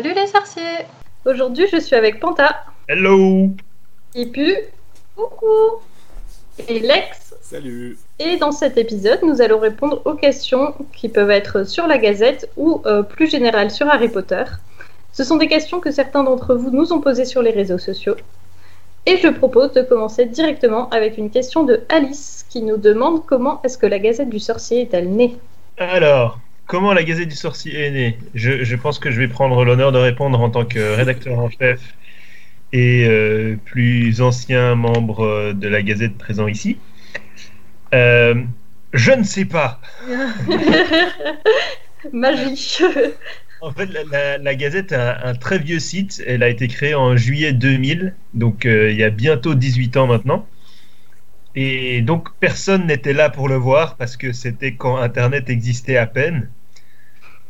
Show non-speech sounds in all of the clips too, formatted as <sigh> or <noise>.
Salut les sorciers Aujourd'hui, je suis avec Panta. Hello Ipu. Coucou Et Lex. Salut Et dans cet épisode, nous allons répondre aux questions qui peuvent être sur la Gazette ou euh, plus générales sur Harry Potter. Ce sont des questions que certains d'entre vous nous ont posées sur les réseaux sociaux. Et je propose de commencer directement avec une question de Alice qui nous demande comment est-ce que la Gazette du Sorcier est-elle née? Alors, comment la Gazette du Sorcier est née? Je, je pense que je vais prendre l'honneur de répondre en tant que rédacteur en chef et euh, plus ancien membre de la Gazette présent ici. Euh, je ne sais pas. <laughs> Magie En fait, la, la- la Gazette a un très vieux site. Elle a été créée en juillet 2000, donc euh, il y a bientôt 18 ans maintenant. Et donc personne n'était là pour le voir parce que c'était quand Internet existait à peine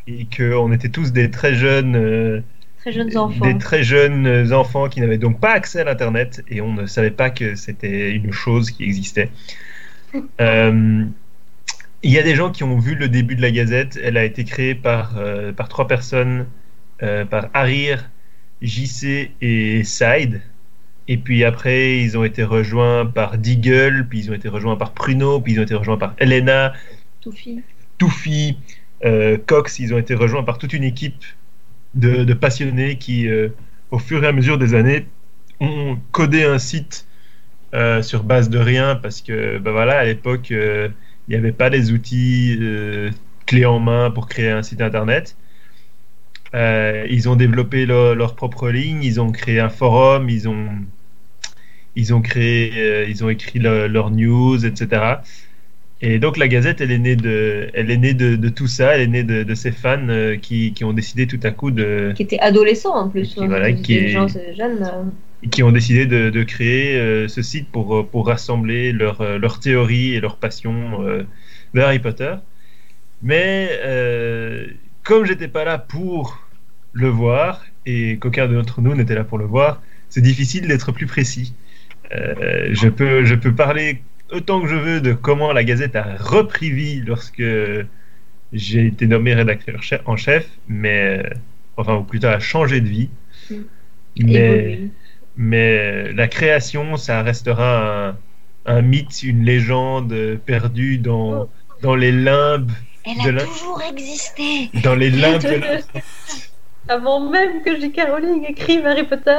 et qu'on était tous des très jeunes, euh, Très jeunes enfants. des très jeunes enfants qui n'avaient donc pas accès à l'Internet et on ne savait pas que c'était une chose qui existait. <laughs> Euh, il y a des gens qui ont vu le début de la Gazette. Elle a été créée par, euh, par trois personnes, par Harir, JC et Side. Et puis après, ils ont été rejoints par Deagle, puis ils ont été rejoints par Pruno, puis ils ont été rejoints par Elena, Toufi. Toufi, Cox, ils ont été rejoints par toute une équipe de, passionnés qui, euh, au fur et à mesure des années, ont codé un site euh, sur base de rien parce que, ben voilà, à l'époque, euh, il n'y avait pas les outils euh, clés en main pour créer un site internet. Euh, ils ont développé leur, propre ligne, ils ont créé un forum, ils ont, ils ont créé, euh, ils ont écrit le- leurs news, etc. Et donc la Gazette, elle est née de, elle est née de, de tout ça, elle est née de, de ces fans euh, qui, qui ont décidé tout à coup de, qui était adolescent en plus. Qui, hein, voilà, qui des est- gens euh, jeunes. euh. qui ont décidé de, de créer euh, ce site pour, pour rassembler leurs leurs théories et leurs passions euh, de Harry Potter. Mais comme j'étais pas là pour le voir et qu'aucun d'entre nous n'était là pour le voir, c'est difficile d'être plus précis. Je, peux, je peux parler autant que je veux de comment la Gazette a repris vie lorsque j'ai été nommé rédacteur en chef, mais euh, enfin ou plutôt a changé de vie. Mm. Mais, mais la création, ça restera un, un mythe, une légende perdue dans, dans les limbes, Elle de a toujours existé. dans les limbes de la- <laughs> Avant même que J.K. Rowling écrive Harry Potter.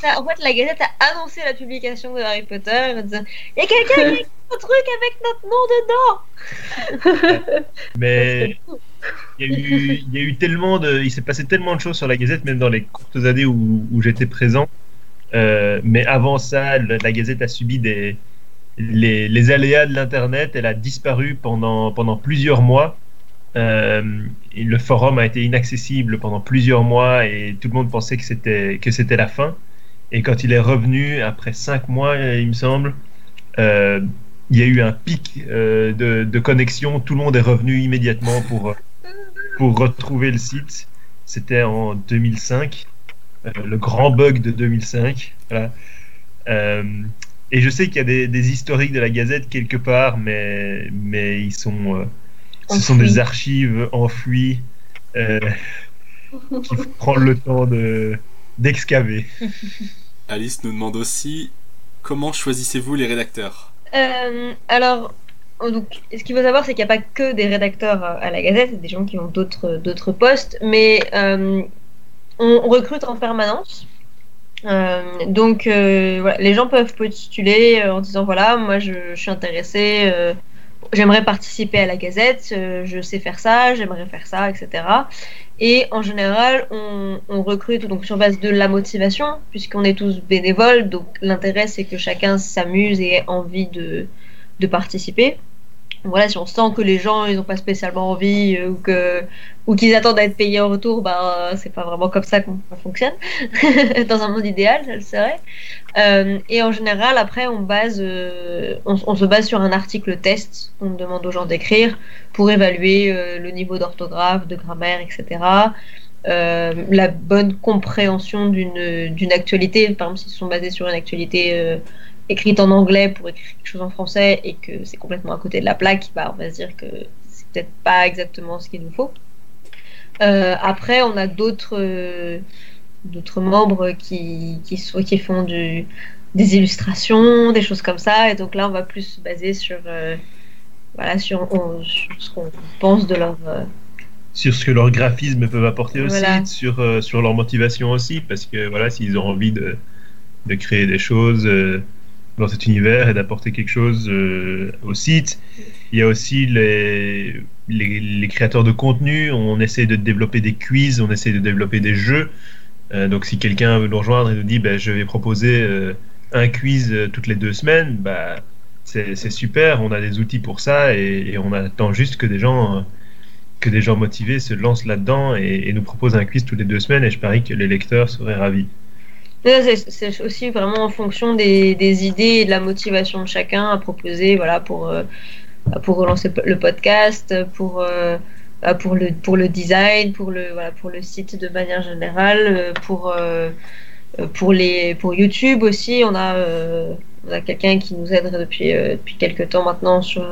Ça, <laughs> en fait, la Gazette a annoncé la publication de Harry Potter en disant Il y a quelqu'un qui a écrit un truc avec notre nom dedans. <laughs> Mais il y, a eu, il y a eu tellement de, il s'est passé tellement de choses sur la Gazette, même dans les courtes années où, où j'étais présent. Euh, mais avant ça, la Gazette a subi des, les, les aléas de l'Internet. Elle a disparu pendant, pendant plusieurs mois. Euh, le forum a été inaccessible pendant plusieurs mois et tout le monde pensait que c'était la fin. Et quand il est revenu après cinq mois, il me semble, euh, il y a eu un pic euh, de, connexion. Tout le monde est revenu immédiatement pour, pour retrouver le site. C'était en 2005, euh, le grand bug de 2005. Voilà. Euh, et je sais qu'il y a des, des historiques de la Gazette quelque part, mais, mais ils sont, ce sont des archives enfouies euh, qu'il faut prendre le temps de d'excaver. <laughs> Alice nous demande aussi comment choisissez-vous les rédacteurs? Euh, alors, euh, donc, ce qu'il faut savoir, c'est qu'il n'y a pas que des rédacteurs euh, à la Gazette, il y a des gens qui ont d'autres d'autres postes, mais euh, on recrute en permanence. Euh, donc, euh, voilà, les gens peuvent postuler euh, en disant voilà, moi je, je suis intéressé, euh, j'aimerais participer à la Gazette, euh, je sais faire ça, j'aimerais faire ça, etc. Et en général, on, on recrute donc sur base de la motivation, puisqu'on est tous bénévoles. Donc l'intérêt, c'est que chacun s'amuse et ait envie de, de participer. Voilà, si on sent que les gens, ils n'ont pas spécialement envie euh, ou que ou qu'ils attendent à être payés en retour, bah c'est pas vraiment comme ça qu'on fonctionne. <laughs> Dans un monde idéal, ça le serait. Euh, et en général, après, on base, euh, on, se base sur un article test qu'on demande aux gens d'écrire pour évaluer euh, le niveau d'orthographe, de grammaire, etc. Euh, la bonne compréhension d'une actualité. Par exemple, s'ils sont basés sur une actualité euh, écrite en anglais pour écrire quelque chose en français et que c'est complètement à côté de la plaque, bah, on va se dire que c'est peut-être pas exactement ce qu'il nous faut. Euh, après, on a d'autres euh, d'autres membres qui, qui, sont- qui font du, des illustrations, des choses comme ça. Et donc là, on va plus se baser sur, euh, voilà, sur, on- sur ce qu'on pense de leur. sur ce que leurs graphismes peuvent apporter aussi, Voilà. sur, euh, sur leur motivation aussi, parce que voilà, s'ils ont envie de, de créer des choses euh, dans cet univers et d'apporter quelque chose euh, au site. Il y a aussi les, les, créateurs de contenu, on essaie de développer des quiz, on essaie de développer des jeux. Euh, donc si quelqu'un veut nous rejoindre et nous dit ben, je vais proposer euh, un quiz toutes les deux semaines, bah, c'est super, on a des outils pour ça et, on attend juste que des gens... que des gens motivés se lancent là-dedans et, et nous proposent un quiz toutes les deux semaines et je parie que les lecteurs seraient ravis. C'est aussi vraiment en fonction des, idées et de la motivation de chacun à proposer voilà, pour, euh, pour relancer le podcast, pour, euh, bah, pour, le, pour le design, pour le, voilà, pour le site de manière générale, euh, pour, pour, les, pour YouTube aussi. On a, a quelqu'un qui nous aide depuis, depuis quelques temps maintenant sur,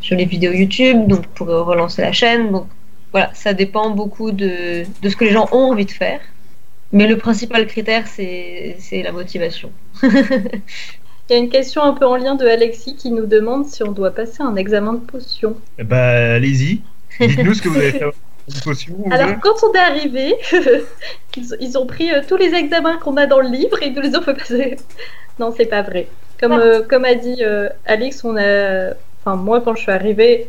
sur les vidéos YouTube, donc pour relancer la chaîne. Donc voilà, ça dépend beaucoup de, de ce que les gens ont envie de faire. Mais le principal critère, c'est c'est la motivation. <laughs> Il y a une question un peu en lien de Alexis qui nous demande si on doit passer un examen de potion. Eh ben, allez-y, dites-nous ce que vous avez fait. <laughs> Potion Alors, quand on est arrivé, <laughs> ils, ils ont pris euh, tous les examens qu'on a dans le livre et ils nous les ont fait passer. Non, c'est pas vrai. Comme, Ah. euh, comme a dit euh, Alix, on a. Enfin, moi, quand je suis arrivée,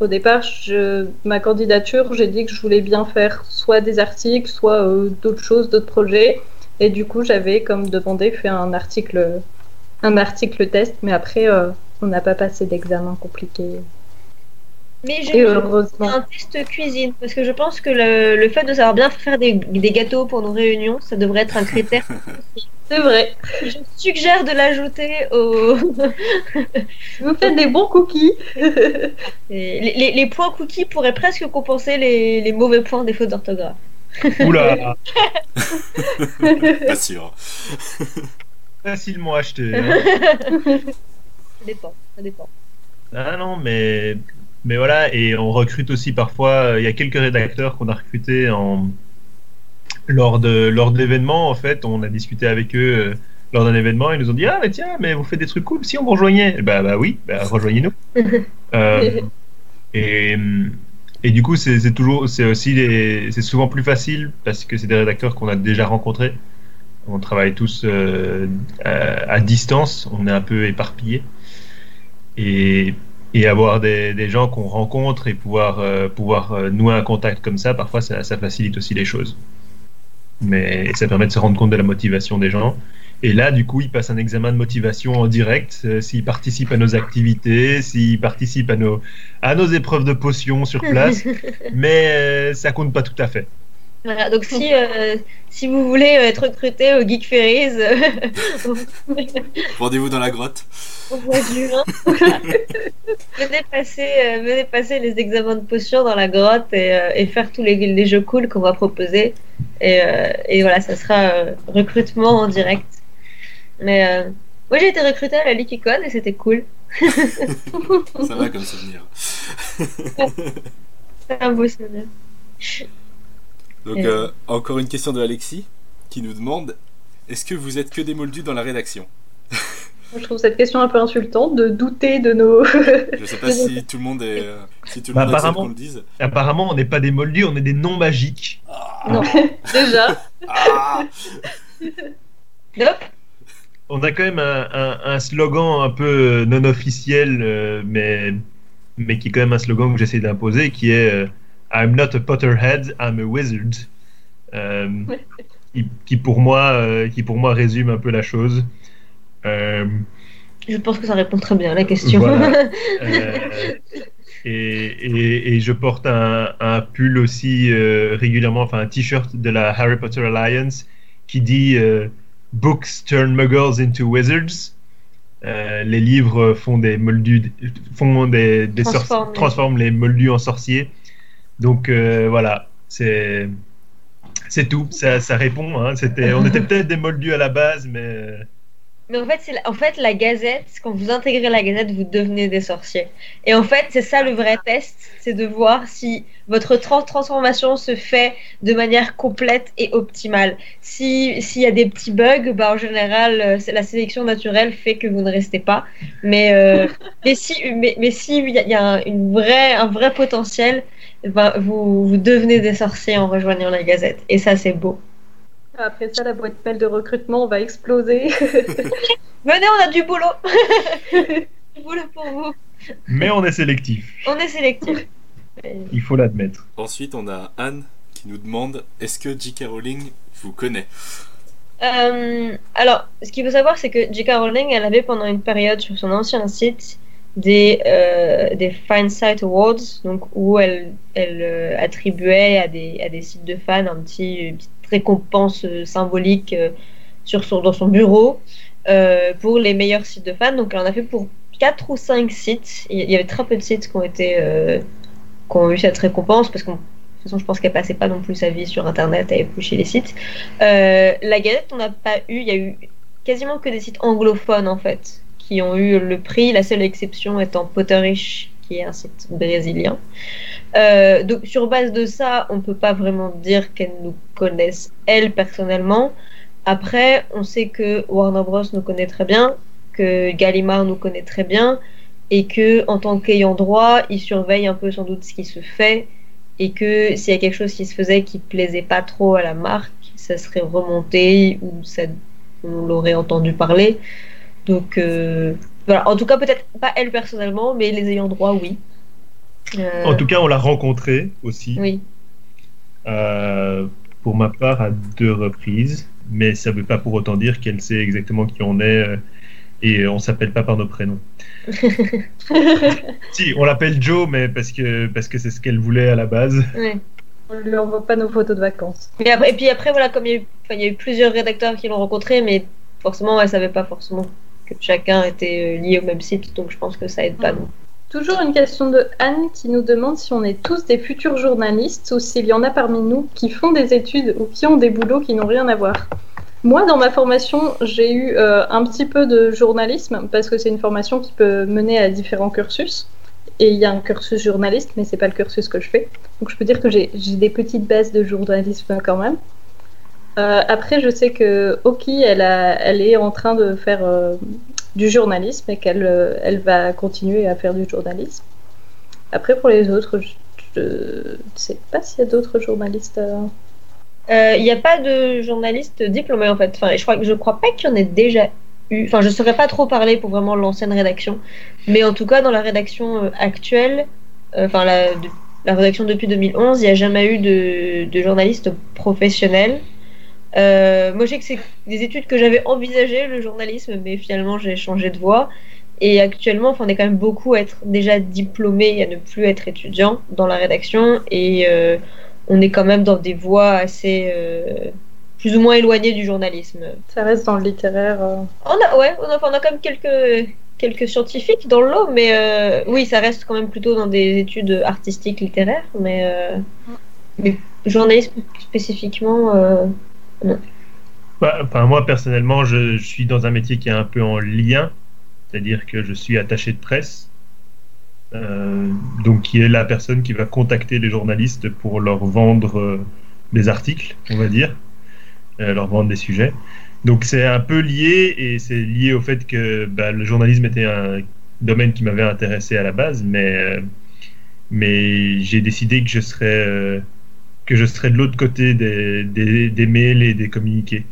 au départ, je... ma candidature, j'ai dit que je voulais bien faire soit des articles, soit euh, d'autres choses, d'autres projets. Et du coup, j'avais, comme demandé, fait un article, un article test, mais après, euh, on n'a pas passé d'examen compliqué. Mais j'ai heureusement. un test cuisine, parce que je pense que le, le fait de savoir bien faire des, des gâteaux pour nos réunions, ça devrait être un critère. <laughs> C'est vrai. je suggère de l'ajouter au. Vous faites des bons cookies. <laughs> les, les- les points cookies pourraient presque compenser les, les mauvais points des fautes d'orthographe. Oula, <laughs> Pas sûr. facilement acheté. hein. Ça dépend, ça dépend. Ah non, mais, mais voilà, et on recrute aussi parfois, il y a quelques rédacteurs qu'on a recrutés en, lors de lors d'événements, en fait, on a discuté avec eux euh, lors d'un événement, ils nous ont dit, ah mais tiens, mais vous faites des trucs cool, si on vous rejoignait Bah, bah oui, bah, <laughs> rejoignez-nous. Euh, et, et du coup, c'est toujours, c'est aussi c'est souvent plus facile parce que c'est des rédacteurs qu'on a déjà rencontrés. On travaille tous euh, à, à distance, on est un peu éparpillés. Et, et avoir des, des gens qu'on rencontre et pouvoir, euh, pouvoir euh, nouer un contact comme ça, parfois ça, ça facilite aussi les choses. Mais ça permet de se rendre compte de la motivation des gens. Et là, du coup, ils passent un examen de motivation en direct, euh, s'ils participent à nos activités, s'ils participent à nos, à nos épreuves de potions sur place, <laughs> mais euh, ça compte pas tout à fait. Voilà, donc si, euh, si vous voulez être recruté au Geek Ferries euh, <laughs> Rendez-vous dans la grotte. au mois de juin, venez, passer, euh, venez passer les examens de potions dans la grotte et, euh, et faire tous les, les jeux cool qu'on va proposer. Et, euh, et voilà, ça sera euh, recrutement en direct. Mais euh, moi j'ai été recrutée à la Likicon et c'était cool. <laughs> Ça va comme souvenir. <laughs> C'est un beau souvenir. Donc, euh, encore une question de Alexis qui nous demande Est-ce que vous êtes que des moldus dans la rédaction? Je trouve cette question un peu insultante de douter de nos. <laughs> Je sais <laughs> pas si tout le monde est. euh, si tout le Bah, monde apparemment. qu'on le dise. Apparemment, on n'est pas des moldus, on est des non magiques. <laughs> non, déjà. Ah On a quand même un, un- un slogan un peu non officiel, euh, mais, mais qui est quand même un slogan que j'essaie d'imposer, qui est euh, I'm not a Potterhead, I'm a wizard. Euh, qui, qui pour moi, euh, qui pour moi résume un peu la chose. Euh, je pense que ça répond très bien à la question. Voilà. <laughs> Et, et- et je porte un, un pull aussi régulièrement, enfin un t-shirt de la Harry Potter Alliance qui dit Books turn muggles into wizards. Les livres font des moldus, font des, des sorci- Transforment. transforment les moldus en sorciers. Donc euh, voilà, c'est c'est tout. Ça, ça répond. hein. C'était, on était peut-être des moldus à la base, mais Mais en fait, c'est la- en fait, la gazette, quand vous intégrez la gazette, vous devenez des sorciers. Et en fait, c'est ça le vrai test, c'est de voir si votre tra- transformation se fait de manière complète et optimale. Si S'il y a des petits bugs, bah, en général, euh, c'est- la sélection naturelle fait que vous ne restez pas. Mais, euh, <laughs> mais si mais, mais si il y a, il y a un, une vraie, un vrai potentiel, ben, vous, vous devenez des sorciers en rejoignant la gazette. Et ça, c'est beau. Après ça, la boîte mail de recrutement va exploser. <laughs> Venez, on a du boulot <laughs> Du boulot pour vous Mais on est sélectif, On est sélectif. <laughs> il faut l'admettre. Ensuite, on a Anne qui nous demande est-ce que J.K. Rowling vous connaît? Euh, alors, ce qu'il faut savoir, c'est que J.K. Rowling, elle avait pendant une période sur son ancien site des, euh, des Fan Site Awards, donc où elle, elle euh, attribuait à des, à des sites de fans un petit, une petite récompense euh, symbolique euh, sur son, dans son bureau pour les meilleurs sites de fans. Donc, elle en a fait pour 4 ou 5 sites. Il y avait très peu de sites qui ont, été, qui ont eu cette récompense parce qu'on de toute façon, je pense qu'elle passait pas non plus sa vie sur Internet à éplucher les sites. La Gazette, on n'a pas eu. Il y a eu quasiment que des sites anglophones en fait qui ont eu le prix. La seule exception étant Potterish, qui est un site brésilien. Euh, donc sur base de ça, on peut pas vraiment dire qu'elles nous connaissent elles personnellement. Après, on sait que Warner Bros nous connaît très bien, que Gallimard nous connaît très bien, et que en tant qu'ayant droit, ils surveillent un peu sans doute ce qui se fait et que s'il y a quelque chose qui se faisait qui plaisait pas trop à la marque, ça serait remonté ou ça, on l'aurait entendu parler. Donc euh, voilà, en tout cas peut-être pas elle personnellement, mais les ayants droit, oui. Euh, En tout cas, on l'a rencontré aussi, oui. euh, pour ma part, à deux reprises. Mais ça ne veut pas pour autant dire qu'elle sait exactement qui on est et on s'appelle pas par nos prénoms. <laughs> Si, on l'appelle Joe, mais parce que parce que c'est ce qu'elle voulait à la base. Ouais. On lui envoie pas nos photos de vacances. Mais après, et puis après, voilà, comme il y, a eu, enfin, il y a eu plusieurs rédacteurs qui l'ont rencontré, mais forcément, elle savait pas forcément que chacun était euh, lié au même site, donc je pense que ça aide pas. Mhm. non. Toujours une question de Anne qui nous demande si on est tous des futurs journalistes ou s'il y en a parmi nous qui font des études ou qui ont des boulots qui n'ont rien à voir. Moi, dans ma formation, j'ai eu euh, un petit peu de journalisme parce que c'est une formation qui peut mener à différents cursus. Et il y a un cursus journaliste, mais c'est pas le cursus que je fais. Donc je peux dire que j'ai des petites bases de journalisme quand même. Euh, après, je sais que Oki, elle, est en train de faire euh, du journalisme et qu'elle euh, va continuer à faire du journalisme. Après, pour les autres, je ne sais pas s'il y a d'autres journalistes. Il n'y a pas de journaliste diplômé en fait. Enfin, je crois, je crois pas qu'il y en ait déjà eu. Enfin, je ne saurais pas trop parler pour vraiment l'ancienne rédaction. Mais en tout cas, dans la rédaction actuelle, enfin la rédaction depuis 2011, il n'y a jamais eu de, de journaliste professionnel. Euh, moi, je sais que c'est des études que j'avais envisagées, le journalisme, mais finalement, j'ai changé de voie. Et actuellement, enfin, on est quand même beaucoup à être déjà diplômé et à ne plus être étudiant dans la rédaction. Et euh, on est quand même dans des voies assez euh, plus ou moins éloignées du journalisme. Ça reste dans le littéraire. euh. On a, ouais, on a, on a quand même quelques, quelques scientifiques dans le lot, mais euh, oui, ça reste quand même plutôt dans des études artistiques, littéraires, mais, euh, mais journalisme spécifiquement, euh, Bah, enfin, moi, personnellement, je, suis dans un métier qui est un peu en lien, c'est-à-dire que je suis attaché de presse, euh, donc qui est la personne qui va contacter les journalistes pour leur vendre euh, des articles, on va dire, euh, leur vendre des sujets. Donc c'est un peu lié, et c'est lié au fait que bah, le journalisme était un domaine qui m'avait intéressé à la base, mais, mais j'ai décidé que je serais... que je serais de l'autre côté des, des, des mails et des communiqués.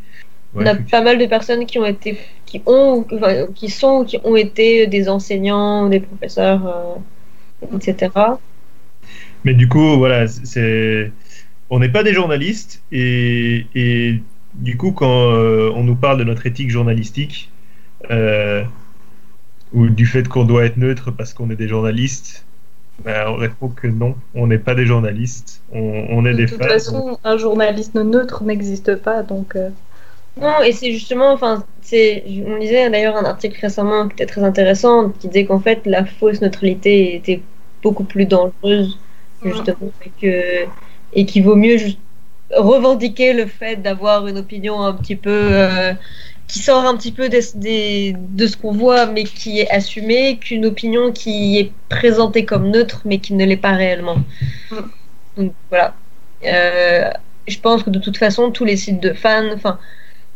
Ouais, on a pas mal de personnes qui ont été, qui ont, enfin, qui sont qui ont été des enseignants, des professeurs, euh, etc. Mais du coup, voilà, c'est, on n'est pas des journalistes et, et du coup, quand euh, on nous parle de notre éthique journalistique euh, ou du fait qu'on doit être neutre parce qu'on est des journalistes, ben, on répond que non, on n'est pas des journalistes, on, on est De des toute fans. façon, un journaliste neutre n'existe pas, donc. euh, Non, et c'est justement, enfin, c'est, on lisait d'ailleurs un article récemment qui était très intéressant, qui disait qu'en fait la fausse neutralité était beaucoup plus dangereuse, justement, et que, et qu'il vaut mieux juste revendiquer le fait d'avoir une opinion un petit peu, euh, qui sort un petit peu des, des- de ce qu'on voit, mais qui est assumé, qu'une opinion qui est présentée comme neutre, mais qui ne l'est pas réellement. Mm. Donc voilà. Euh, je pense que de toute façon, tous les sites de fans, enfin,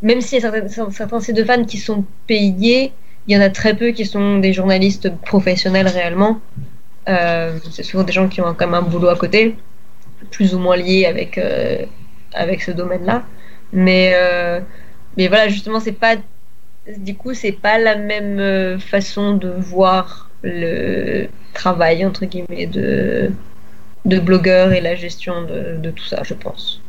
même s'il y a certains, certains sites de fans qui sont payés, il y en a très peu qui sont des journalistes professionnels réellement. Euh, c'est souvent des gens qui ont quand même un boulot à côté, plus ou moins lié avec, euh, avec ce domaine-là. Mais, mais voilà, justement, c'est pas. Du coup, c'est pas la même euh, façon de voir le travail, entre guillemets, de, de blogueur et la gestion de, de tout ça, je pense.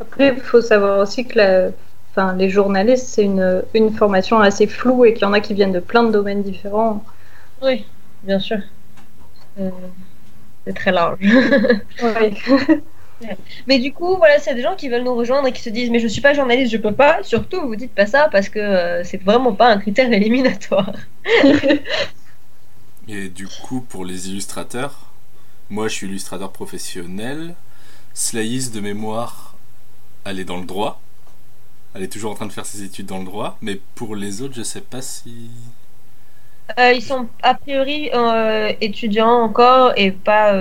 Après, il faut savoir aussi que la- enfin, les journalistes, c'est une, une formation assez floue et qu'il y en a qui viennent de plein de domaines différents. Oui, bien sûr. Euh, c'est très large. <laughs> Ouais. <laughs> Mais du coup, voilà, c'est des gens qui veulent nous rejoindre et qui se disent Mais je suis pas journaliste, je peux pas. Surtout, vous dites pas ça parce que euh, c'est vraiment pas un critère <laughs> éliminatoire. <laughs> Et du coup, pour les illustrateurs, moi je suis illustrateur professionnel. Slayis de mémoire, elle est dans le droit. Elle est toujours en train de faire ses études dans le droit. Mais pour les autres, je sais pas si. Euh, ils sont a priori euh, étudiants encore et pas.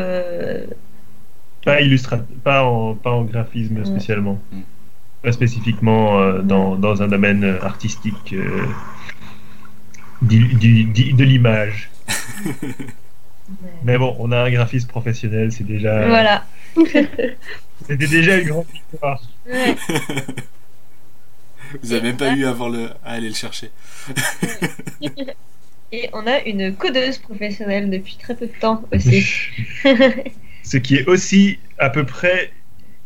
Pas illustra pas en, pas en graphisme Ouais. spécialement. Mm. Pas spécifiquement euh, dans, dans un domaine euh, artistique euh, du- du- du- de l'image. <laughs> Mais bon, on a un graphiste professionnel, c'est déjà, Voilà. <laughs> c'était déjà une grande victoire. Ouais. Vous avez même pas eu à, avoir le... à aller le chercher. <laughs> Et on a une codeuse professionnelle depuis très peu de temps aussi. Ce qui est aussi à peu près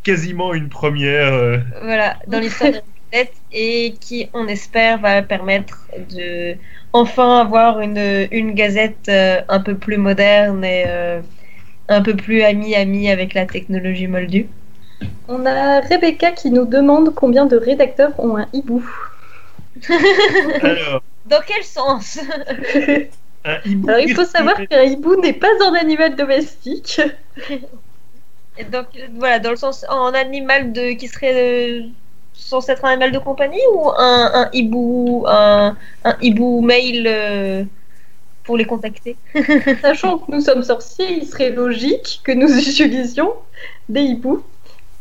quasiment une première. euh, voilà, dans l'histoire de Gazette et qui, on espère, va permettre de enfin avoir une, une gazette euh, un peu plus moderne et euh, un peu plus amie-amie avec la technologie moldue. On a Rebecca qui nous demande combien de rédacteurs ont un hibou. <laughs> Alors, Dans quel sens? <laughs> un hibou Alors il faut savoir qu'un hibou n'est pas un animal domestique. Et Donc voilà, dans le sens en animal de qui serait euh, censé être un animal de compagnie ou un, un hibou un, un hibou mail euh, pour les contacter? <laughs> Sachant que nous sommes sorciers, il serait logique que nous <laughs> utilisions des hiboux.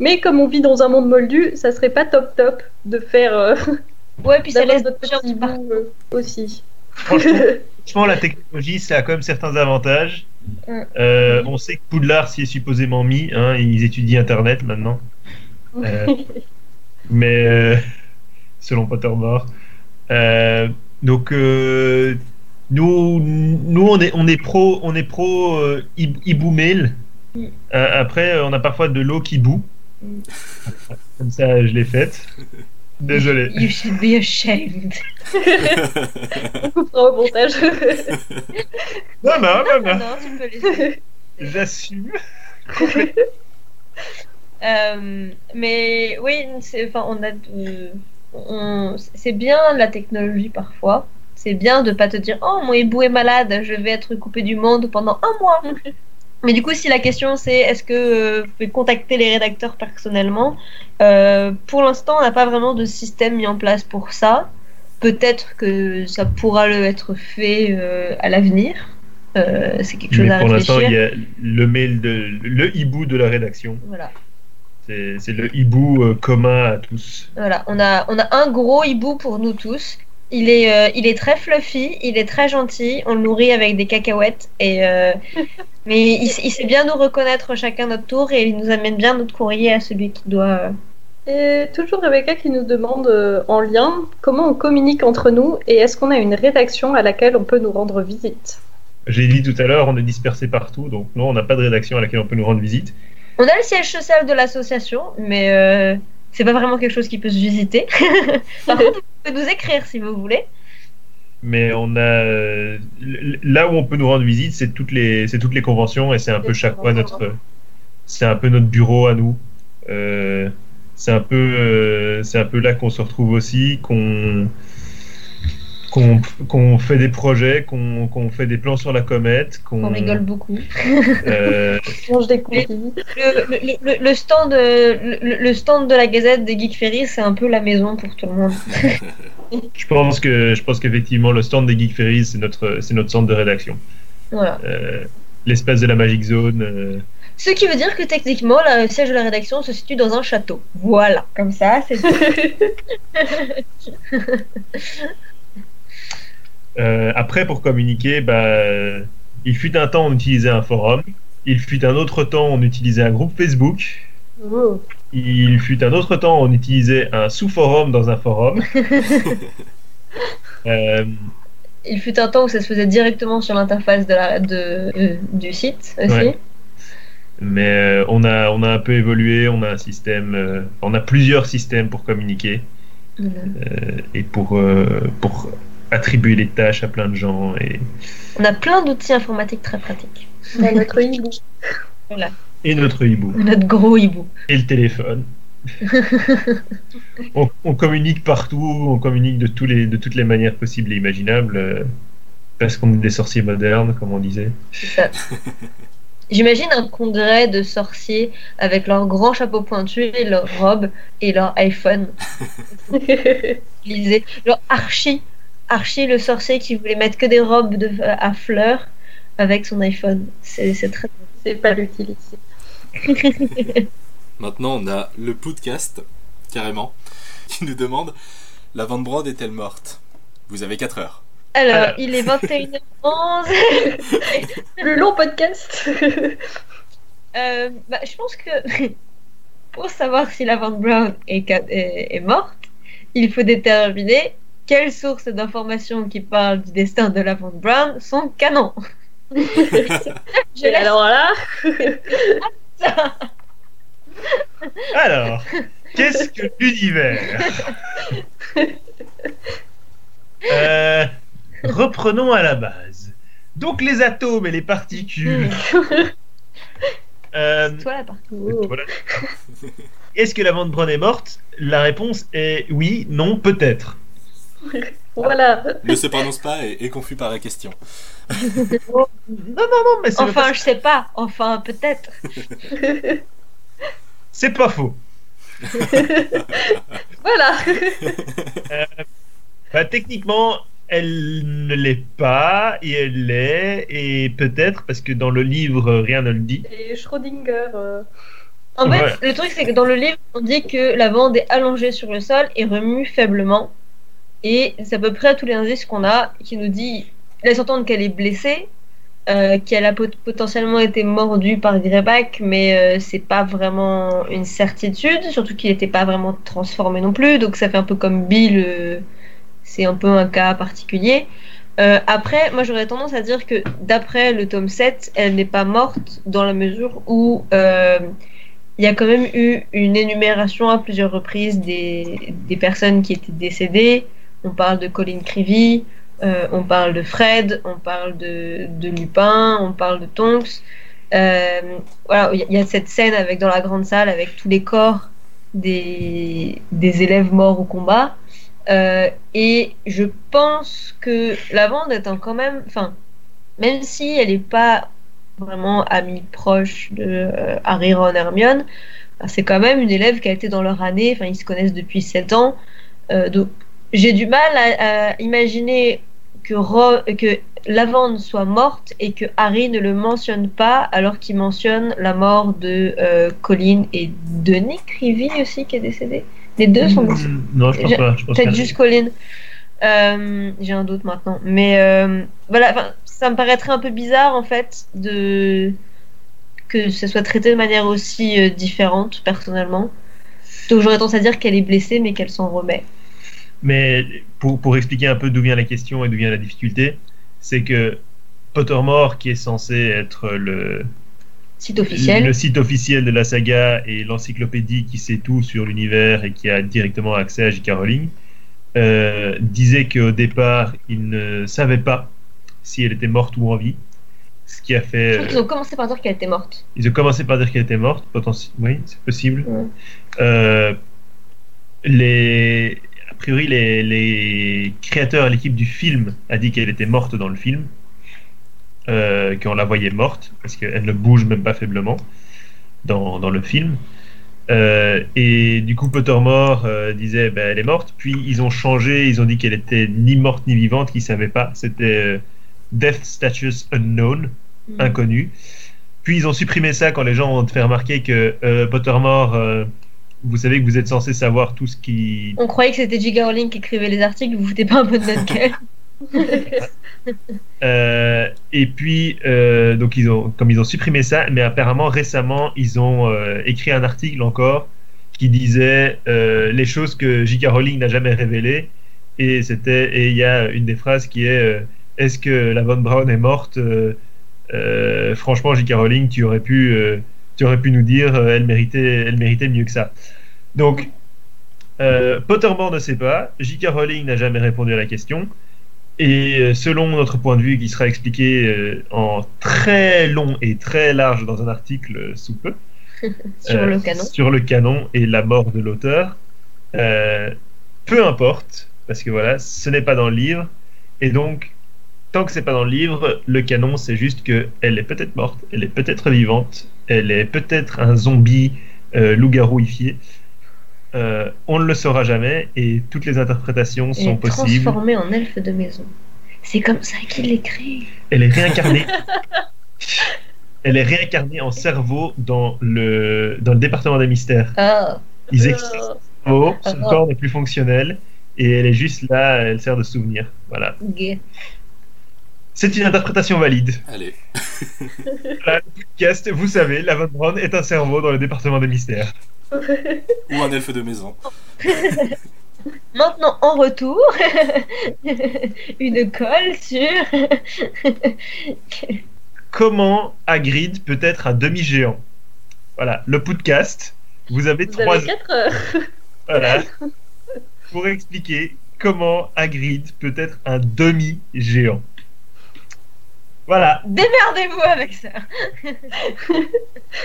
Mais comme on vit dans un monde moldu, ça serait pas top top de faire euh, Ouais, puis <laughs> ça laisse notre petit hibou euh, aussi. Franchement, franchement, la technologie, ça a quand même certains avantages. Euh, on sait que Poudlard s'y est supposément mis. Hein, ils étudient Internet maintenant. Euh, mais euh, selon Pottermore. Donc nous, nous on est on est pro on est pro hib- hibou mail. Mm. Après on a parfois de l'eau qui boue. Mm. Comme ça je l'ai faite. Désolé. You should be ashamed. <laughs> On coupera au montage. Non non non non. non, tu peux laisser. J'assume. <laughs> Euh, mais oui, c'est, enfin, on a, euh, on- c'est bien la technologie parfois. C'est bien de pas te dire oh mon hibou est malade, je vais être coupé du monde pendant un mois. Mais du coup, si la question c'est est-ce que euh, vous pouvez contacter les rédacteurs personnellement, euh, pour l'instant, on n'a pas vraiment de système mis en place pour ça. Peut-être que ça pourra le être fait euh, à l'avenir. Euh, c'est quelque chose Mais à pour l'instant réfléchir. il y a le mail de le hibou de la rédaction. Voilà. C'est c'est le hibou euh, commun à tous. Voilà, on a, on a un gros hibou pour nous tous. Il est, euh, il est très fluffy, il est très gentil, on le nourrit avec des cacahuètes. Et, euh, <laughs> mais il, il sait bien nous reconnaître chacun notre tour et il nous amène bien notre courrier à celui qui doit. euh, Et toujours Rebecca qui nous demande euh, en lien comment on communique entre nous et est-ce qu'on a une rédaction à laquelle on peut nous rendre visite? J'ai dit tout à l'heure, on est dispersé partout, donc non, on n'a pas de rédaction à laquelle on peut nous rendre visite. On a le siège social de l'association, mais euh, c'est pas vraiment quelque chose qui peut se visiter. <laughs> Par <laughs> contre, vous pouvez nous écrire si vous voulez. Mais on a euh, là où on peut nous rendre visite, c'est toutes les c'est toutes les conventions et c'est un peu chaque fois notre c'est un peu notre bureau à nous. Euh, c'est un peu euh, c'est un peu là qu'on se retrouve aussi, qu'on qu'on fait des projets, qu'on qu'on fait des plans sur la comète, qu'on On rigole beaucoup. euh, <laughs> On mange des cookies. Le, le- le- le stand, euh, le, le stand de la Gazette des Geek Ferry, c'est un peu la maison pour tout le monde. <laughs> Je pense que je pense qu'effectivement le stand des Geek Ferries c'est notre c'est notre centre de rédaction. Voilà. Euh, L'espace de la Magic Zone. euh, Ce qui veut dire que techniquement, le siège de la rédaction se situe dans un château. Voilà, comme ça, c'est <laughs> euh, après pour communiquer, bah, il fut un temps on utilisait un forum. Il fut un autre temps on utilisait un groupe Facebook. Oh. Il fut un autre temps on utilisait un sous-forum dans un forum. <laughs> Euh, Il fut un temps où ça se faisait directement sur l'interface de la, de, euh, du site aussi. Ouais. Mais on, a, on a un peu évolué, on a un système, on a plusieurs systèmes pour communiquer et pour, pour attribuer les tâches à plein de gens. Et, On a plein d'outils informatiques très pratiques. On a notre hibou. et notre hibou, Notre gros hibou. et le téléphone. <laughs> on, on communique partout, on communique de, tous les, de toutes les manières possibles et imaginables, euh, parce qu'on est des sorciers modernes, comme on disait. J'imagine un congrès de sorciers avec leurs grands chapeaux pointus et leurs robes et leur iPhone. <laughs> Lisez. Genre Archie. Archie, le sorcier qui voulait mettre que des robes de, à fleurs avec son iPhone. C'est très C'est pas l'utiliser. <laughs> Maintenant, on a le podcast, carrément, <laughs> qui nous demande La Van Brand est-elle morte? Vous avez 4 heures. Alors, Alors. il est 21h11. <laughs> Le long podcast. Euh, bah, je pense que pour savoir si la Van Brown est- est morte, il faut déterminer quelles sources d'informations qui parlent du destin de la Van Brown sont canon. Je <laughs> Et laisse alors là. <laughs> Alors, qu'est-ce que l'univers <laughs> Euh, Reprenons à la base. Donc les atomes et les particules. Euh, Toi la partie. Voilà. Est-ce que la Van Braun est morte? La réponse est oui, non, peut-être. <laughs> voilà. Ne se prononce pas et est confus par la question. <laughs> Non, non, non, mais c'est Enfin, je sais pas. Enfin, peut-être. <laughs> c'est pas faux. Voilà. Bah, techniquement, elle ne l'est pas, et elle l'est, et peut-être, parce que dans le livre, rien ne le dit. Et Schrödinger. euh, En fait, Ouais. le truc, c'est que dans le livre, on dit que la bande est allongée sur le sol et remue faiblement. Et c'est à peu près tous les indices qu'on a qui nous dit, laisse entendre qu'elle est blessée, euh, qu'elle a pot- potentiellement été mordue par Greyback, mais euh, c'est pas vraiment une certitude, surtout qu'il n'était pas vraiment transformé non plus. Donc ça fait un peu comme Bill, euh, c'est un peu un cas particulier. Euh, après, moi j'aurais tendance à dire que d'après le tome 7, elle n'est pas morte dans la mesure où il y a quand même eu une énumération à plusieurs reprises des, des personnes qui étaient décédées. On parle de Colin Creevy, euh, on parle de Fred, on parle de, de Lupin, on parle de Tonks. Euh, voilà, il y a- cette scène avec dans la grande salle avec tous les corps des, des élèves morts au combat. Euh, et je pense que la vente est quand même, enfin, même si elle n'est pas vraiment amie proche de Harry, Ron, Hermione, bah, c'est quand même une élève qui a été dans leur année, enfin, ils se connaissent depuis 7 ans. Donc, j'ai du mal à, à imaginer que, Ro- que Lavande soit morte et que Harry ne le mentionne pas alors qu'il mentionne la mort de euh, Colin et de Nick Creevy aussi qui est décédé. Les deux sont décédés. Hmm, Non, je pense pas. Peut-être juste Colin. Euh, J'ai un doute maintenant. Mais euh, voilà, ça me paraîtrait un peu bizarre en fait de que ce soit traité de manière aussi euh, différente personnellement. Donc j'aurais tendance à dire qu'elle est blessée mais qu'elle s'en remet. Mais pour, pour expliquer un peu d'où vient la question et d'où vient la difficulté, c'est que Pottermore, qui est censé être le, Site officiel. le site officiel de la saga et l'encyclopédie qui sait tout sur l'univers et qui a directement accès à J.K. Rowling, euh, disait qu'au départ, il ne savait pas si elle était morte ou en vie. Ce qui a Je fait. qu'ils ont commencé par dire qu'elle était morte. Ils ont commencé par dire qu'elle était morte, potentiellement. Oui, c'est possible. Ouais. Euh, les, priori, les, les créateurs, l'équipe du film a dit qu'elle était morte dans le film, euh, qu'on la voyait morte parce qu'elle ne bouge même pas faiblement dans, dans le film. Euh, et du coup, Pottermore euh, disait ben, elle est morte. Puis ils ont changé, ils ont dit qu'elle était ni morte ni vivante, qu'ils ne savaient pas. C'était euh, Death Status Unknown, Mm. inconnu. Puis ils ont supprimé ça quand les gens ont fait remarquer que Pottermore, vous savez que vous êtes censé savoir tout ce qui. On croyait que c'était J.K. Rowling qui écrivait les articles, vous foutez pas un peu de notre gueule <laughs> Euh, et puis, euh, donc ils ont, comme ils ont supprimé ça, mais apparemment récemment, ils ont euh, écrit un article encore qui disait les choses que J.K. Rowling n'a jamais révélées. Et c'était, et il y a une des phrases qui est Est-ce que la Von Braun est morte? Franchement, J.K. Rowling, tu aurais pu, tu aurais pu nous dire, euh, elle méritait, elle méritait mieux que ça. Donc, euh, Pottermore ne sait pas, J.K. Rowling n'a jamais répondu à la question. Et euh, selon notre point de vue, qui sera expliqué euh, en très long et très large dans un article sous peu, <laughs> sur euh, le canon. sur le canon et la mort de l'auteur, peu importe, parce que voilà, ce n'est pas dans le livre, et donc tant que c'est pas dans le livre, le canon c'est juste que elle est peut-être morte, elle est peut-être vivante, elle est peut-être un zombie euh, loup-garouifié. Euh, on ne le saura jamais et toutes les interprétations Elle sont est possibles. transformée en elfe de maison. C'est comme ça qu'il l'écrit. Elle est réincarnée. <laughs> Elle est réincarnée en cerveau dans le, dans le département des mystères. Ah, Ils extraient son cerveau, son Ah. corps n'est plus fonctionnel, et elle est juste là, elle sert de souvenir. Voilà. C'est une interprétation valide. Allez. <laughs> Voilà, le podcast, vous savez, la Von Braun est un cerveau dans le département des mystères. Ou un elfe de maison. <laughs> Maintenant, en retour, <laughs> une colle sur. Comment Hagrid peut être un demi-géant? Voilà, le podcast. Vous avez Vous trois avez 4 heures. Voilà. Pour expliquer comment Hagrid peut être un demi-géant. Voilà. Démerdez-vous avec ça.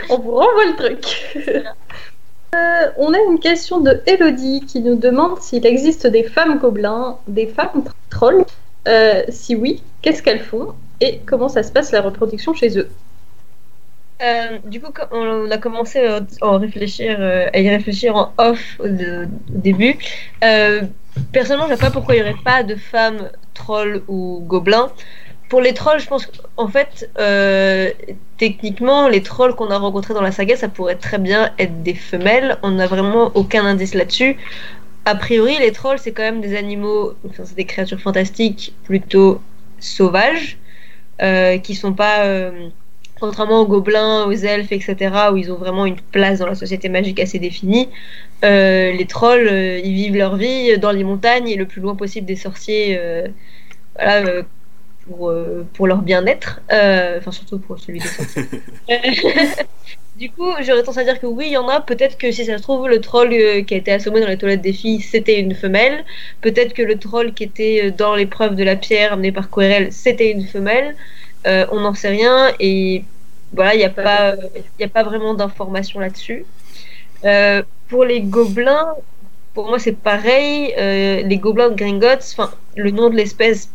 On vous renvoie le truc. Euh, on a une question de Elodie qui nous demande s'il existe des femmes gobelins, des femmes trolls. Euh, si oui, qu'est-ce qu'elles font et comment ça se passe la reproduction chez eux? Euh, du coup, on a commencé à en réfléchir, à y réfléchir en off au, début. Euh, personnellement, je ne sais pas pourquoi il n'y aurait pas de femmes trolls ou gobelins. Pour les trolls, je pense qu'en fait, euh, techniquement, les trolls qu'on a rencontrés dans la saga, ça pourrait très bien être des femelles. On n'a vraiment aucun indice là-dessus. A priori, les trolls, c'est quand même des animaux, enfin, c'est des créatures fantastiques plutôt sauvages, euh, qui sont pas. euh, contrairement aux gobelins, aux elfes, etc., où ils ont vraiment une place dans la société magique assez définie, euh, les trolls, euh, ils vivent leur vie dans les montagnes et le plus loin possible des sorciers, euh, voilà, euh, pour, euh, pour leur bien-être, euh, enfin surtout pour celui des sorciers. <laughs> <laughs> du coup, j'aurais tendance à dire que oui, il y en a. Peut-être que si ça se trouve, le troll euh, qui a été assommé dans les toilettes des filles, c'était une femelle. Peut-être que le troll qui était euh, dans l'épreuve de la pierre amené par Querelle, c'était une femelle. Euh, on n'en sait rien et voilà, il n'y a, pas, y a pas vraiment d'informations là-dessus. Euh, pour les gobelins, pour moi c'est pareil. Euh, les gobelins de Gringotts, enfin, le nom de l'espèce,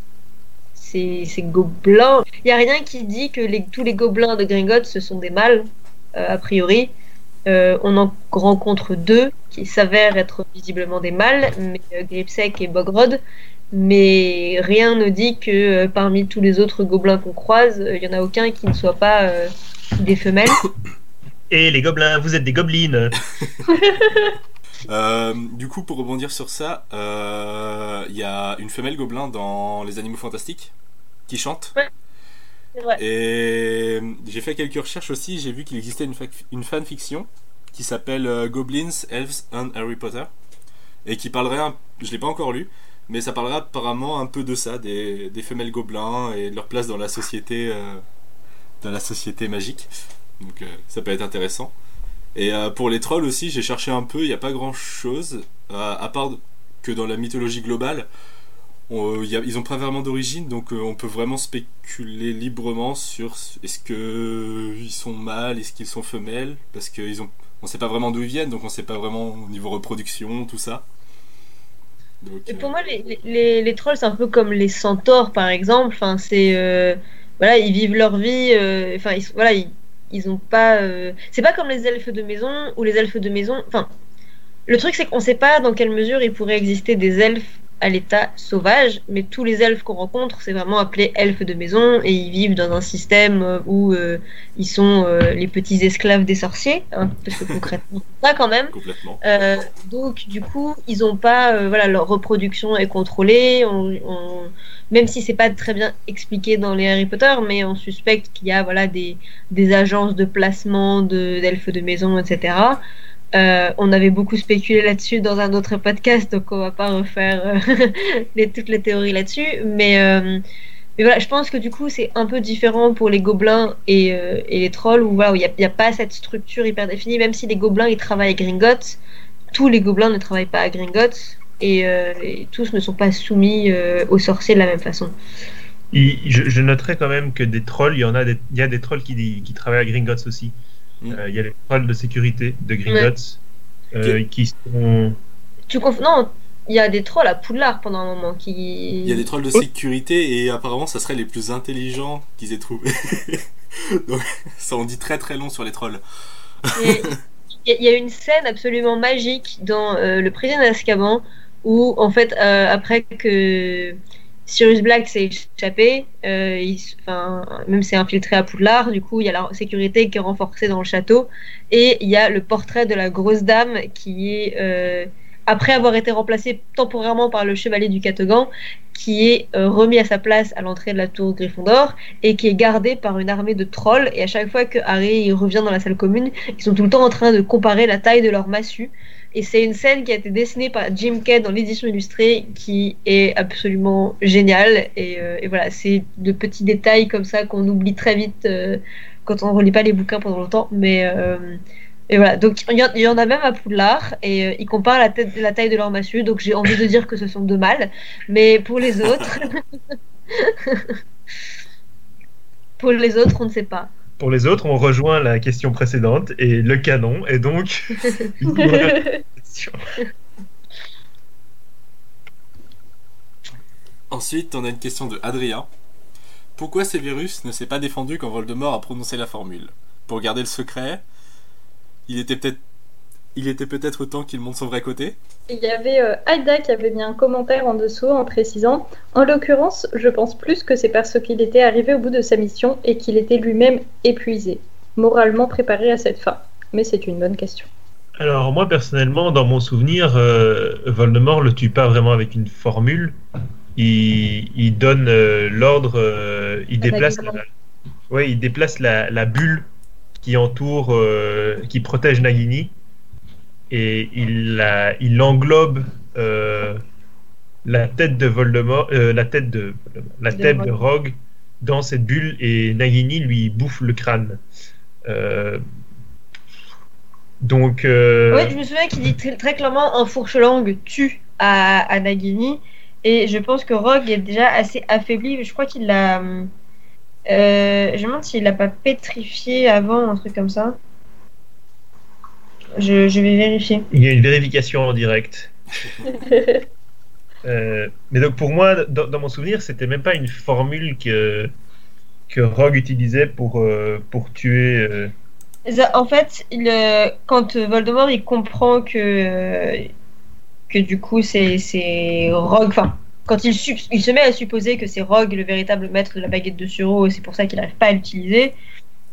c'est c'est gobelin. Il n'y a rien qui dit que les, tous les gobelins de Gringotts, ce sont des mâles, euh, a priori. Euh, on en rencontre deux qui s'avèrent être visiblement des mâles, mais euh, Gripsec et Bogrod. Mais rien ne dit que euh, parmi tous les autres gobelins qu'on croise, euh, il n'y en a aucun qui ne soit pas euh, des femelles. Et les gobelins, vous êtes des gobelines. <laughs> Euh, du coup, pour rebondir sur ça, euh, il y a une femelle gobelin dans Les Animaux Fantastiques qui chante. C'est vrai. Et j'ai fait quelques recherches aussi. J'ai vu qu'il existait une, fanfiction qui s'appelle euh, Goblins, Elves and Harry Potter et qui parlerait, un... je l'ai pas encore lu, mais ça parlera apparemment un peu de ça, des, des femelles gobelins et de leur place dans la société, euh, dans la société magique. Donc euh, ça peut être intéressant. Et euh, pour les trolls aussi, j'ai cherché un peu, il n'y a pas grand chose, à part que dans la mythologie globale, on- il y a- ils ont pas vraiment d'origine, donc euh, on peut vraiment spéculer librement sur est-ce que ils sont mâles, est-ce qu'ils sont femelles, parce qu'ils ont, on sait pas vraiment d'où ils viennent, donc on sait pas vraiment au niveau reproduction, tout ça. Donc, Et euh, pour moi, les, les- les, les trolls, c'est un peu comme les centaures, par exemple. Enfin, c'est euh, voilà, ils vivent leur vie. euh, Enfin, ils, voilà, ils, ils ont pas. euh, C'est pas comme les elfes de maison ou les elfes de maison. Enfin, le truc c'est qu'on sait pas dans quelle mesure il pourrait exister des elfes à l'état sauvage, mais tous les elfes qu'on rencontre, c'est vraiment appelé elfes de maison et ils vivent dans un système euh, où euh, ils sont euh, les petits esclaves des sorciers, hein, parce que concrètement, ça quand même. Complètement. Euh, donc du coup, ils ont pas, voilà, leur reproduction est contrôlée. On, on- même si c'est pas très bien expliqué dans les Harry Potter, mais on suspecte qu'il y a voilà des, des agences de placement de d'elfes de maison, etc. Euh, on avait beaucoup spéculé là-dessus dans un autre podcast, donc on va pas refaire euh, <laughs> les, toutes les théories là-dessus. Mais, euh, mais voilà, je pense que du coup, c'est un peu différent pour les gobelins et, les trolls, où il n'y a, pas cette structure hyper définie, même si les gobelins ils travaillent à Gringotts, tous les gobelins ne travaillent pas à Gringotts. Et, tous ne sont pas soumis aux sorciers de la même façon. Je, je noterais quand même que des trolls, il y en a des, y a des trolls qui, qui travaillent à Gringotts aussi. Mm. Euh, il y a les trolls de sécurité de Gringotts euh, qui sont. Tu conf... Non, il y a des trolls à Poudlard pendant un moment qui. Il y a des trolls de sécurité et apparemment ça serait les plus intelligents qu'ils aient trouvé. <laughs> Donc ça en dit très très long sur les trolls. Il y, a- il y a une scène absolument magique dans euh, Le Prisonnier d'Azkaban où, en fait, euh, après que Sirius Black s'est échappé, euh, même s'est infiltré à Poudlard, du coup, il y a la sécurité qui est renforcée dans le château. Et il y a le portrait de la grosse dame qui est, euh, après avoir été remplacée temporairement par le chevalier du Catogan, qui est euh, remis à sa place à l'entrée de la tour Gryffondor et qui est gardé par une armée de trolls. Et à chaque fois que Harry revient dans la salle commune, ils sont tout le temps en train de comparer la taille de leur massue. Et c'est une scène qui a été dessinée par Jim Kay dans l'édition illustrée qui est absolument géniale. Et, euh, et voilà, c'est de petits détails comme ça qu'on oublie très vite euh, quand on relit pas les bouquins pendant longtemps. Mais et voilà, donc il y, en- il y en a même à Poudlard et euh, ils comparent la, tête, la taille de leur massue. Donc j'ai envie de dire que ce sont deux mâles. Mais pour les autres. <laughs> pour les autres, on ne sait pas. Pour les autres, on rejoint la question précédente et le canon est donc. <laughs> Ensuite, on a une question de Adrien. Pourquoi Severus ne s'est pas défendu quand Voldemort a prononcé la formule? Pour garder le secret Il était peut-être il était peut-être temps qu'il montre son vrai côté Il y avait euh, Aida qui avait mis un commentaire en dessous en précisant En l'occurrence, je pense plus que c'est parce qu'il était arrivé au bout de sa mission et qu'il était lui-même épuisé, moralement préparé à cette fin. Mais c'est une bonne question. Alors, moi, personnellement, dans mon souvenir, euh, Voldemort le tue pas vraiment avec une formule. Il, il donne euh, l'ordre, euh, il La déplace, la, ouais, il déplace la, la bulle qui entoure, euh, qui protège Nagini, et il, englobe euh, la tête de Voldemort, euh, la tête de, la tête Rogue. de Rogue dans cette bulle, et Nagini lui bouffe le crâne. Donc, Ouais, je me souviens qu'il dit très, très clairement un fourche-langue tue à, à Nagini. Et je pense que Rogue est déjà assez affaibli. Je crois qu'il l'a. Euh, je me demande s'il l'a pas pétrifié avant, un truc comme ça. Je, je vais vérifier. Il y a une vérification en direct. <laughs> Euh, mais donc pour moi, dans, dans mon souvenir, c'était même pas une formule que, que Rogue utilisait pour, euh, pour tuer. euh, En fait, il, euh, quand Voldemort il comprend que, euh, que du coup c'est c'est Rogue, enfin, quand il, se met à supposer que c'est Rogue le véritable maître de la baguette de Suro, et c'est pour ça qu'il n'arrive pas à l'utiliser,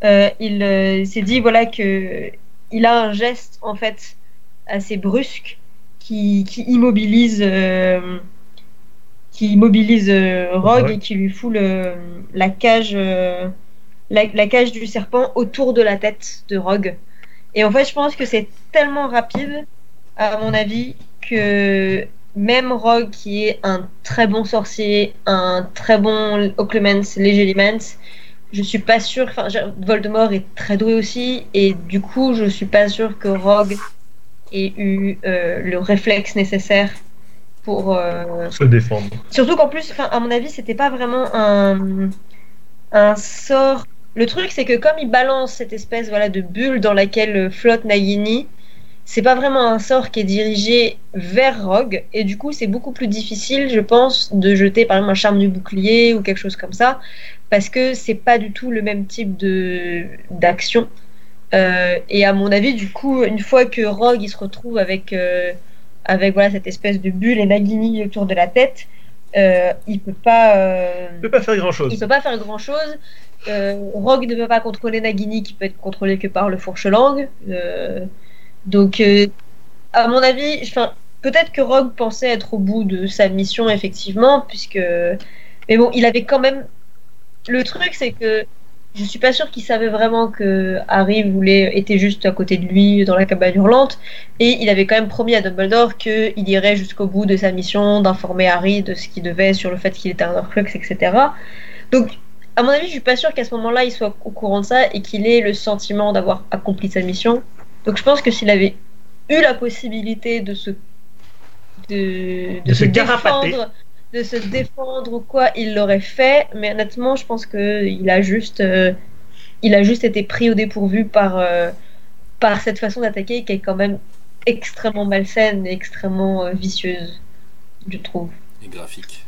euh, il euh, s'est dit voilà que il a un geste en fait assez brusque qui, qui immobilise euh, qui immobilise euh, Rogue et qui lui fout le, la cage la, la cage du serpent autour de la tête de Rogue. Et en fait, je pense que c'est tellement rapide, à mon avis, que même Rogue, qui est un très bon sorcier, un très bon Occlumens, Legilimens, je suis pas sûre. Enfin, Voldemort est très doué aussi, et du coup, je suis pas sûre que Rogue ait eu euh, le réflexe nécessaire pour. euh, se défendre. Surtout qu'en plus, à mon avis, c'était pas vraiment un, un sort. Le truc, c'est que comme il balance cette espèce voilà, de bulle dans laquelle flotte Nagini, c'est pas vraiment un sort qui est dirigé vers Rogue, et du coup, c'est beaucoup plus difficile, je pense, de jeter par exemple un charme du bouclier ou quelque chose comme ça, parce que c'est pas du tout le même type de d'action. Euh, et à mon avis, du coup, une fois que Rogue il se retrouve avec, euh, avec voilà, cette espèce de bulle et Nagini autour de la tête, euh, il peut pas. Il peut pas faire grand il chose. peut pas faire grand chose. Rogue ne peut pas contrôler Nagini qui peut être contrôlé que par le fourche-langue. Donc, euh, à mon avis, peut-être que Rogue pensait être au bout de sa mission, effectivement, puisque. Mais bon, il avait quand même. Le truc, c'est que je suis pas sûre qu'il savait vraiment que Harry voulait était juste à côté de lui dans la cabane hurlante, et il avait quand même promis à Dumbledore qu'il irait jusqu'au bout de sa mission, d'informer Harry de ce qu'il devait sur le fait qu'il était un Horcrux, etc. Donc, à mon avis, je suis pas sûre qu'à ce moment-là, il soit au courant de ça et qu'il ait le sentiment d'avoir accompli sa mission. Donc, je pense que s'il avait eu la possibilité de se de, De se défendre, de se défendre ou quoi, il l'aurait fait. Mais honnêtement, je pense que il a juste, euh, il a juste été pris au dépourvu par euh, par cette façon d'attaquer qui est quand même extrêmement malsaine et extrêmement euh, vicieuse, je trouve. Et graphique.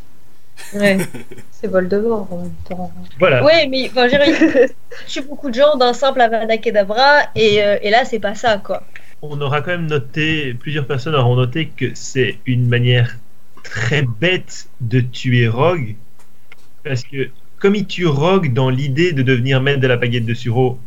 Ouais. <laughs> C'est Voldemort en même temps. Voilà. Ouais, mais enfin, je suis beaucoup de gens d'un simple Avada Kedavra et, euh, et là, c'est pas ça, quoi. On aura quand même noté, plusieurs personnes auront noté que c'est une manière très bête de tuer Rogue. Parce que, comme il tue Rogue dans l'idée de devenir maître de la baguette de Suro,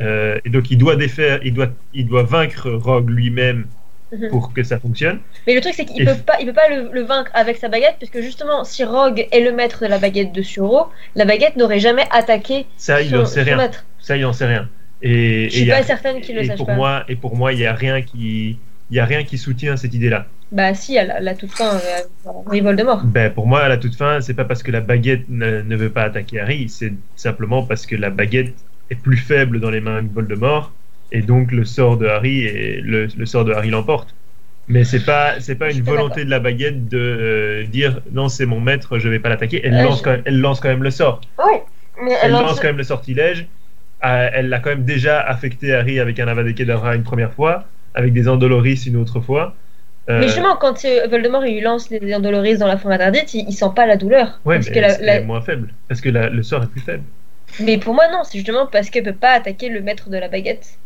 euh, et donc il doit défaire, il doit, il doit vaincre Rogue lui-même Mhm. pour que ça fonctionne. Mais le truc, c'est qu'il Et- peut pas, il peut pas le, le vaincre avec sa baguette, puisque justement, si Rogue est le maître de la baguette de Suro, la baguette n'aurait jamais attaqué Ça, il son, en sait son rien. maître. Ça, il en sait rien. Et, Je suis a- pas certaine qu'il le sache pour pas. moi, et pour moi, il y a rien qui, il a rien qui soutient cette idée-là. Bah si, à la, la toute fin, euh, Harry Voldemort. Ben, pour moi, à la toute fin, c'est pas parce que la baguette ne, ne veut pas attaquer Harry, c'est simplement parce que la baguette est plus faible dans les mains de Voldemort, et donc le sort de Harry et le, le sort de Harry l'emporte. Mais c'est pas c'est pas une volonté de la baguette de euh, dire non c'est mon maître, je vais pas l'attaquer. Elle Euh, lance je- quand même, elle lance quand même le sort. Oui, mais Elle lance quand même le sortilège. Euh, elle l'a quand même déjà affecté Harry avec un Avada Kedavra une première fois, avec des Andoloris une autre fois. Mais justement, quand Voldemort il lui lance les Andoloris dans la forme interdite, il, il sent pas la douleur. ouais, parce mais que la- la- moins faible? Parce que la- le sort est plus faible? Mais pour moi, non, c'est justement parce qu'elle peut pas attaquer le maître de la baguette.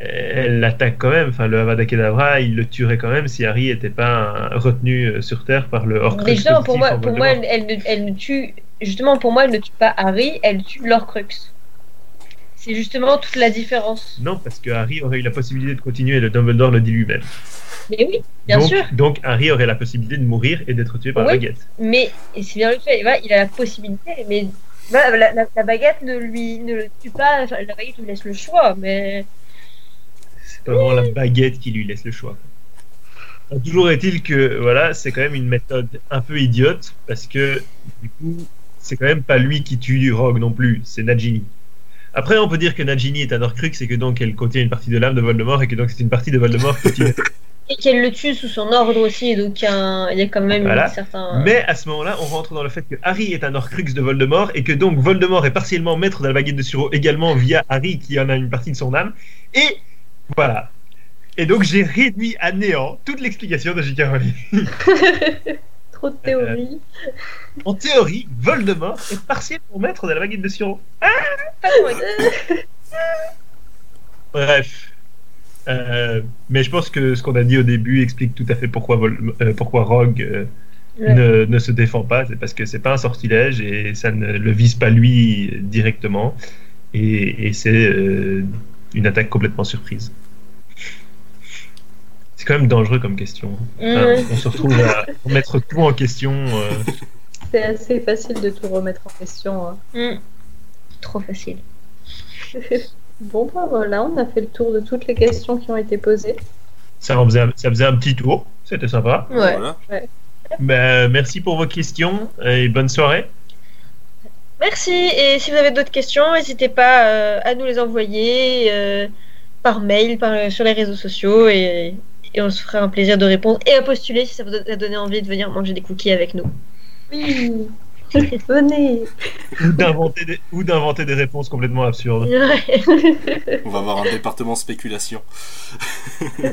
Elle l'attaque quand même. Enfin, le Avada Kedavra, il le tuerait quand même si Harry n'était pas euh, retenu euh, sur Terre par le Horcrux. Mais justement, pour moi, pour moi elle, elle ne, elle ne tue. Justement, pour moi, elle ne tue pas Harry, elle tue l'Orcrux. C'est justement toute la différence. Non, parce que Harry aurait eu la possibilité de continuer, le Dumbledore le dit lui-même. Mais oui, bien donc, sûr. Donc, Harry aurait la possibilité de mourir et d'être tué par Oui. la baguette. Mais et c'est bien le fait. Voilà, il a la possibilité, mais voilà, la, la- la baguette ne lui ne le tue pas. Enfin, la baguette lui laisse le choix, mais pas vraiment la baguette qui lui laisse le choix. Alors, toujours est-il que voilà, c'est quand même une méthode un peu idiote parce que du coup, c'est quand même pas lui qui tue Rogue non plus, c'est Nagini. Après, on peut dire que Nagini est un Horcrux et que donc elle contient une partie de l'âme de Voldemort et que donc c'est une partie de Voldemort qui tue. <laughs> et qu'elle le tue sous son ordre aussi. Donc il y a, un- il y a quand même Voilà. un certain. Mais à ce moment-là, on rentre dans le fait que Harry est un Horcrux de Voldemort et que donc Voldemort est partiellement maître de la baguette de Suro également via Harry qui en a une partie de son âme. Et voilà. Et donc j'ai réduit à néant toute l'explication de J.K. Rowling. <laughs> Trop de théories. En théorie, Voldemort est partiellement maître de la baguette de. Pas loin. <laughs> Bref. Euh, mais je pense que ce qu'on a dit au début explique tout à fait pourquoi, Vol- euh, pourquoi Rogue euh, Ouais. ne, ne se défend pas. C'est parce que c'est pas un sortilège et ça ne le vise pas lui directement. Et, et c'est euh, une attaque complètement surprise. C'est quand même dangereux comme question. Enfin, Mhm. On se retrouve à remettre tout en question. euh, C'est assez facile de tout remettre en question. hein. Hmm. Trop facile. <laughs> Bon, bah voilà, on a fait le tour de toutes les questions qui ont été posées. ça, en faisait un, ça faisait un petit tour. C'était sympa. Ouais. Voilà. Ben, merci pour vos questions et bonne soirée. Merci. Et si vous avez d'autres questions, n'hésitez pas euh, à nous les envoyer euh, par mail, par, sur les réseaux sociaux, et, et on se fera un plaisir de répondre et à postuler si ça vous a donné envie de venir manger des cookies avec nous. Oui. <laughs> Venez. Ou d'inventer des, ou d'inventer des réponses complètement absurdes. Ouais. On va avoir un département spéculation. <laughs>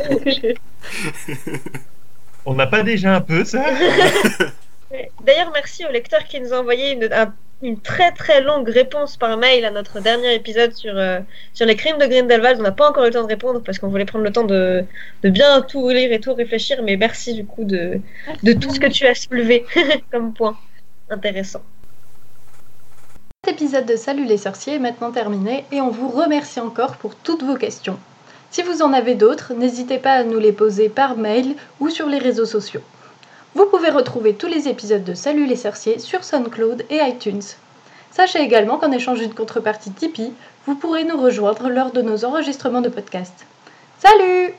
On n'a pas déjà un peu ça? <laughs> D'ailleurs, merci au lecteur qui nous a envoyé une, un- une très très longue réponse par mail à notre dernier épisode sur, euh, sur les crimes de Grindelwald. On n'a pas encore eu le temps de répondre parce qu'on voulait prendre le temps de, de bien tout lire et tout réfléchir, mais merci du coup de, de tout ce que tu as soulevé <laughs> comme point intéressant. Cet épisode de Salut les sorciers est maintenant terminé et on vous remercie encore pour toutes vos questions. Si vous en avez d'autres, n'hésitez pas à nous les poser par mail ou sur les réseaux sociaux. Vous pouvez retrouver tous les épisodes de Salut les sorciers sur SoundCloud et iTunes. Sachez également qu'en échange d'une contrepartie Tipeee, vous pourrez nous rejoindre lors de nos enregistrements de podcast. Salut